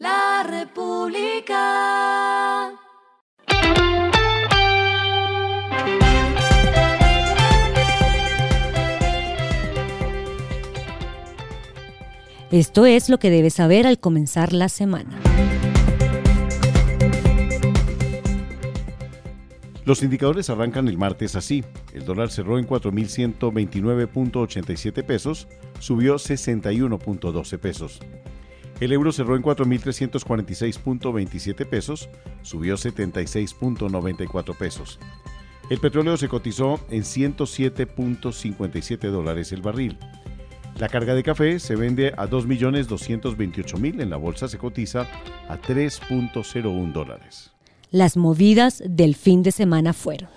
La República. Esto es lo que debes saber al comenzar la semana. Los indicadores arrancan el martes así. El dólar cerró en 4.129.87 pesos, subió 61.12 pesos. El euro cerró en 4.346.27 pesos, subió 76.94 pesos. El petróleo se cotizó en 107.57 dólares el barril. La carga de café se vende a 2.228.000, en la bolsa se cotiza a 3.01 dólares. Las movidas del fin de semana fueron.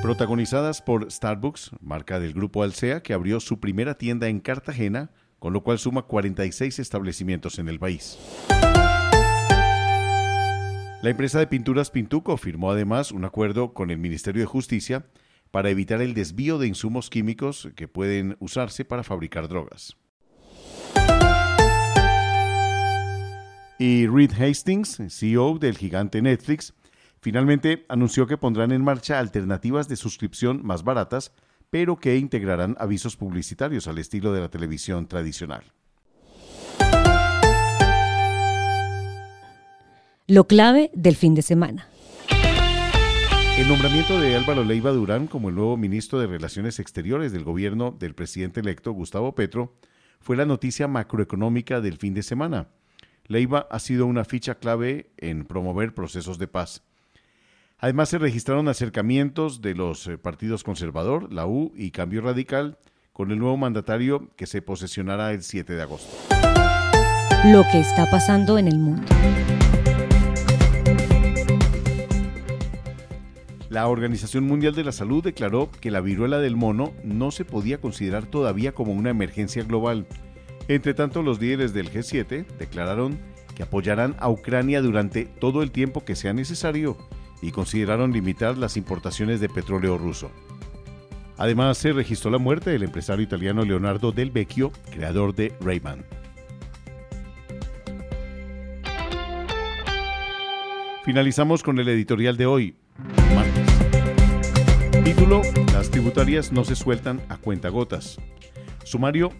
Protagonizadas por Starbucks, marca del grupo Alsea, que abrió su primera tienda en Cartagena, con lo cual suma 46 establecimientos en el país. La empresa de pinturas Pintuco firmó además un acuerdo con el Ministerio de Justicia para evitar el desvío de insumos químicos que pueden usarse para fabricar drogas. Y Reed Hastings, CEO del gigante Netflix, finalmente anunció que pondrán en marcha alternativas de suscripción más baratas, pero que integrarán avisos publicitarios al estilo de la televisión tradicional. Lo clave del fin de semana. El nombramiento de Álvaro Leiva Durán como el nuevo ministro de Relaciones Exteriores del gobierno del presidente electo Gustavo Petro fue la noticia macroeconómica del fin de semana. Leiva ha sido una ficha clave en promover procesos de paz. Además se registraron acercamientos de los eh, partidos conservador, la U y Cambio Radical con el nuevo mandatario que se posesionará el 7 de agosto. Lo que está pasando en el mundo. La Organización Mundial de la Salud declaró que la viruela del mono no se podía considerar todavía como una emergencia global. Entre tanto, los líderes del G7 declararon que apoyarán a Ucrania durante todo el tiempo que sea necesario y consideraron limitar las importaciones de petróleo ruso. Además, se registró la muerte del empresario italiano Leonardo Del Vecchio, creador de Ray-Ban. Finalizamos con el editorial de hoy. Título, Las tributarias no se sueltan a cuentagotas. Sumario,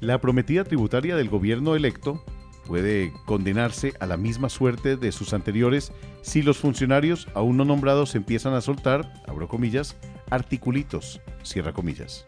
la prometida tributaria del gobierno electo puede condenarse a la misma suerte de sus anteriores si los funcionarios aún no nombrados empiezan a soltar, abro comillas, articulitos, cierra comillas.